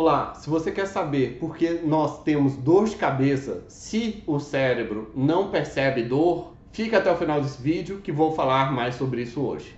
Olá, se você quer saber por que nós temos dor de cabeça se o cérebro não percebe dor, fica até o final desse vídeo que vou falar mais sobre isso hoje.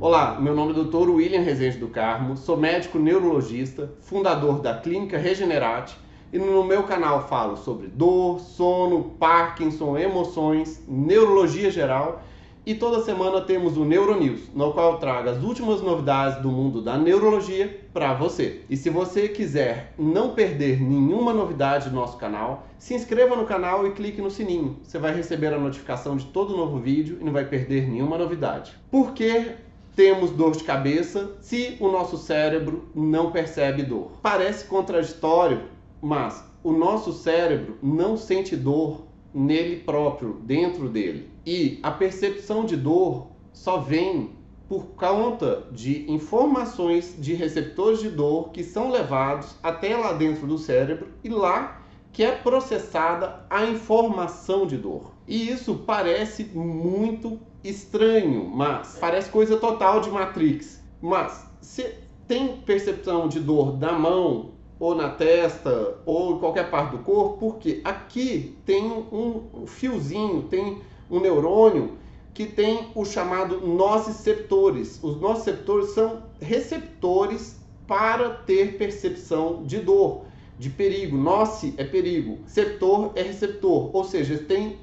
Olá, meu nome é Dr. William Rezende do Carmo, sou médico neurologista, fundador da Clínica Regenerate e no meu canal falo sobre dor, sono, Parkinson, emoções, neurologia geral e toda semana temos o Neuronews, no qual eu trago as últimas novidades do mundo da neurologia para você. E se você quiser não perder nenhuma novidade do nosso canal, se inscreva no canal e clique no sininho. Você vai receber a notificação de todo novo vídeo e não vai perder nenhuma novidade. Por que temos dor de cabeça se o nosso cérebro não percebe dor? Parece contraditório, mas o nosso cérebro não sente dor nele próprio, dentro dele. E a percepção de dor só vem por conta de informações de receptores de dor que são levados até lá dentro do cérebro e lá que é processada a informação de dor. E isso parece muito estranho, mas parece coisa total de Matrix. Mas se tem percepção de dor da mão, ou na testa, ou em qualquer parte do corpo, porque aqui tem um fiozinho, tem um neurônio que tem o chamado nociceptores. Os nociceptores são receptores para ter percepção de dor, de perigo. Noce é perigo, ceptor é receptor, ou seja, tem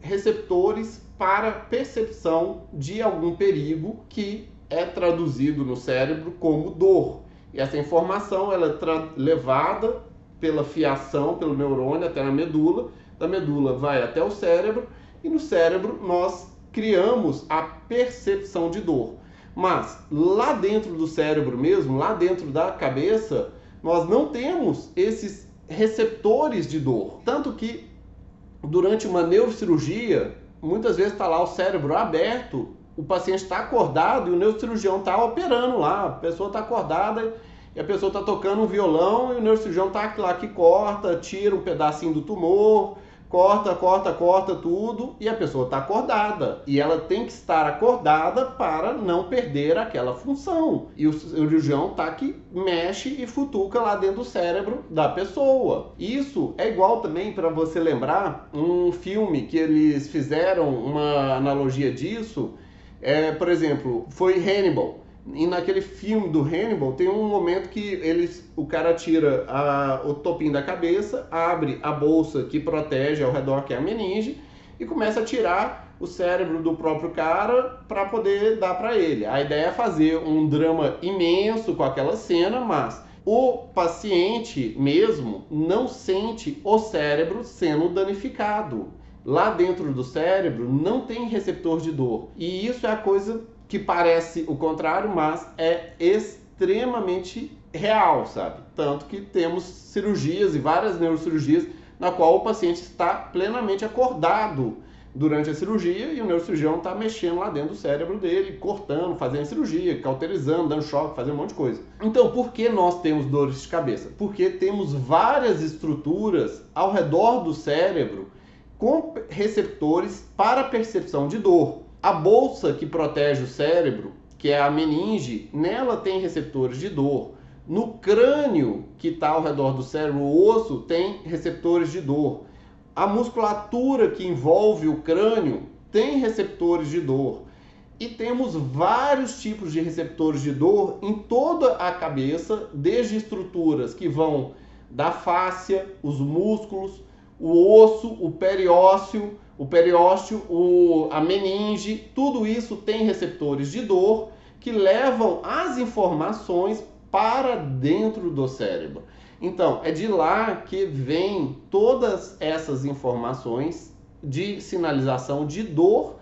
receptores para percepção de algum perigo que é traduzido no cérebro como dor. E essa informação ela é levada pela fiação, pelo neurônio até na medula, da medula vai até o cérebro e no cérebro nós criamos a percepção de dor. Mas lá dentro do cérebro mesmo, lá dentro da cabeça, nós não temos esses receptores de dor. Tanto que durante uma neurocirurgia, muitas vezes está lá o cérebro aberto o paciente está acordado e o neurocirurgião está operando lá. A pessoa está acordada e a pessoa está tocando um violão e o neurocirurgião está lá que corta, tira um pedacinho do tumor, corta, corta, corta tudo e a pessoa está acordada. E ela tem que estar acordada para não perder aquela função. E o cirurgião está que mexe e futuca lá dentro do cérebro da pessoa. Isso é igual também para você lembrar um filme que eles fizeram uma analogia disso é, por exemplo, foi Hannibal. E naquele filme do Hannibal tem um momento que eles, o cara tira a, o topinho da cabeça, abre a bolsa que protege ao redor, que é a meninge, e começa a tirar o cérebro do próprio cara para poder dar para ele. A ideia é fazer um drama imenso com aquela cena, mas o paciente mesmo não sente o cérebro sendo danificado lá dentro do cérebro não tem receptor de dor. E isso é a coisa que parece o contrário, mas é extremamente real, sabe? Tanto que temos cirurgias e várias neurocirurgias na qual o paciente está plenamente acordado durante a cirurgia e o neurocirurgião está mexendo lá dentro do cérebro dele, cortando, fazendo cirurgia, cauterizando, dando choque, fazendo um monte de coisa. Então, por que nós temos dores de cabeça? Porque temos várias estruturas ao redor do cérebro com receptores para percepção de dor. A bolsa que protege o cérebro, que é a meninge, nela tem receptores de dor. No crânio que está ao redor do cérebro, o osso tem receptores de dor. A musculatura que envolve o crânio tem receptores de dor. E temos vários tipos de receptores de dor em toda a cabeça, desde estruturas que vão da fáscia, os músculos, o osso, o periósteo, o periósteo, o, a meninge, tudo isso tem receptores de dor que levam as informações para dentro do cérebro. Então, é de lá que vem todas essas informações de sinalização de dor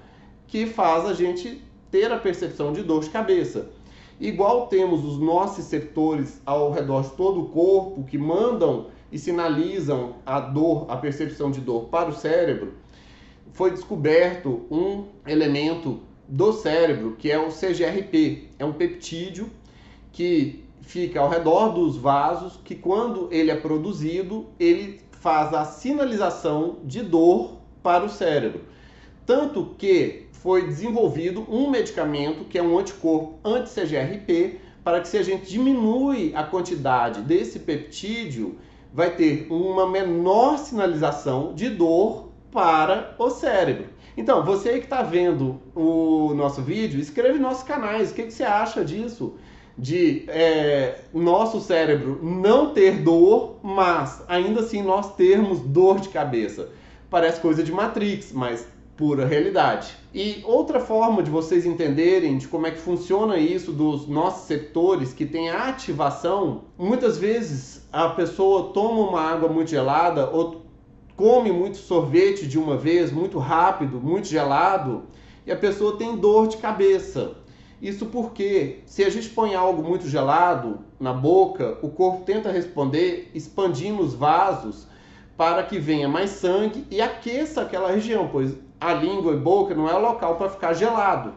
que faz a gente ter a percepção de dor de cabeça. Igual temos os nossos receptores ao redor de todo o corpo que mandam e sinalizam a dor, a percepção de dor para o cérebro, foi descoberto um elemento do cérebro que é o CGRP. É um peptídeo que fica ao redor dos vasos, que quando ele é produzido, ele faz a sinalização de dor para o cérebro. Tanto que foi desenvolvido um medicamento que é um anticorpo anti-CGRP para que se a gente diminui a quantidade desse peptídeo, vai ter uma menor sinalização de dor para o cérebro. Então, você que está vendo o nosso vídeo, escreve nos nossos canais. O que, que você acha disso? De é, nosso cérebro não ter dor, mas ainda assim nós termos dor de cabeça. Parece coisa de Matrix, mas pura realidade. E outra forma de vocês entenderem de como é que funciona isso dos nossos setores que tem a ativação, muitas vezes a pessoa toma uma água muito gelada ou come muito sorvete de uma vez, muito rápido, muito gelado, e a pessoa tem dor de cabeça. Isso porque, se a gente põe algo muito gelado na boca, o corpo tenta responder expandindo os vasos para que venha mais sangue e aqueça aquela região, pois a língua e boca não é o local para ficar gelado.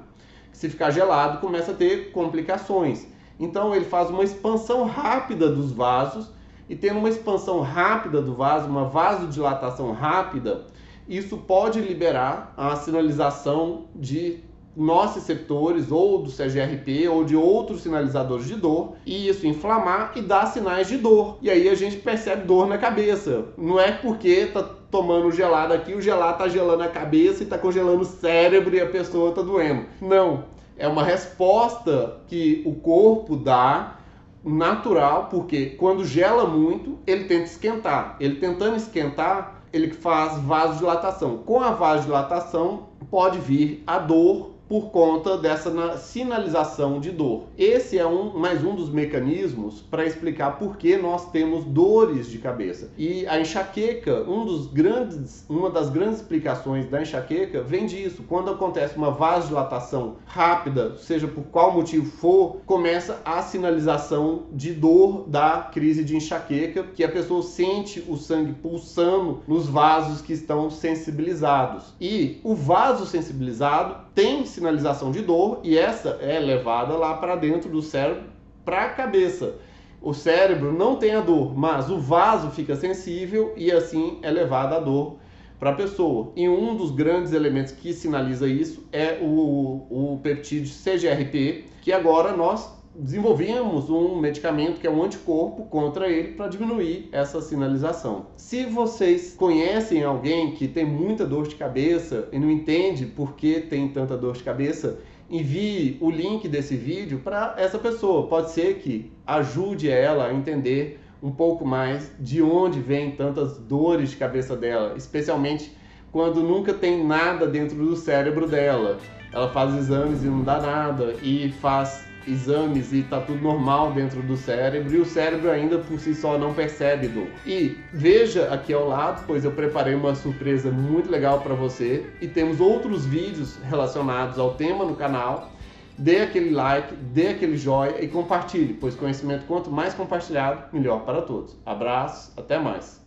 Se ficar gelado, começa a ter complicações. Então ele faz uma expansão rápida dos vasos e tendo uma expansão rápida do vaso, uma vasodilatação rápida, isso pode liberar a sinalização de nossos receptores ou do CGRP ou de outros sinalizadores de dor e isso inflamar e dar sinais de dor. E aí a gente percebe dor na cabeça. Não é porque tá tomando gelado aqui, o gelado tá gelando a cabeça e tá congelando o cérebro e a pessoa tá doendo. Não, é uma resposta que o corpo dá natural, porque quando gela muito, ele tenta esquentar. Ele tentando esquentar, ele faz vasodilatação. Com a vasodilatação pode vir a dor por conta dessa sinalização de dor. Esse é um, mais um dos mecanismos para explicar por que nós temos dores de cabeça. E a enxaqueca, um dos grandes, uma das grandes explicações da enxaqueca vem disso. Quando acontece uma vasodilatação rápida, seja por qual motivo for, começa a sinalização de dor da crise de enxaqueca, que a pessoa sente o sangue pulsando nos vasos que estão sensibilizados. E o vaso sensibilizado tem sinalização de dor e essa é levada lá para dentro do cérebro, para a cabeça. O cérebro não tem a dor, mas o vaso fica sensível e assim é levada a dor para a pessoa. E um dos grandes elementos que sinaliza isso é o, o peptídeo CGRP, que agora nós desenvolvíamos um medicamento que é um anticorpo contra ele para diminuir essa sinalização. Se vocês conhecem alguém que tem muita dor de cabeça e não entende por que tem tanta dor de cabeça, envie o link desse vídeo para essa pessoa. Pode ser que ajude ela a entender um pouco mais de onde vem tantas dores de cabeça dela, especialmente quando nunca tem nada dentro do cérebro dela. Ela faz exames e não dá nada e faz exames e tá tudo normal dentro do cérebro e o cérebro ainda por si só não percebe dor. E veja aqui ao lado, pois eu preparei uma surpresa muito legal para você e temos outros vídeos relacionados ao tema no canal. Dê aquele like, dê aquele joinha e compartilhe, pois conhecimento quanto mais compartilhado, melhor para todos. Abraços, até mais.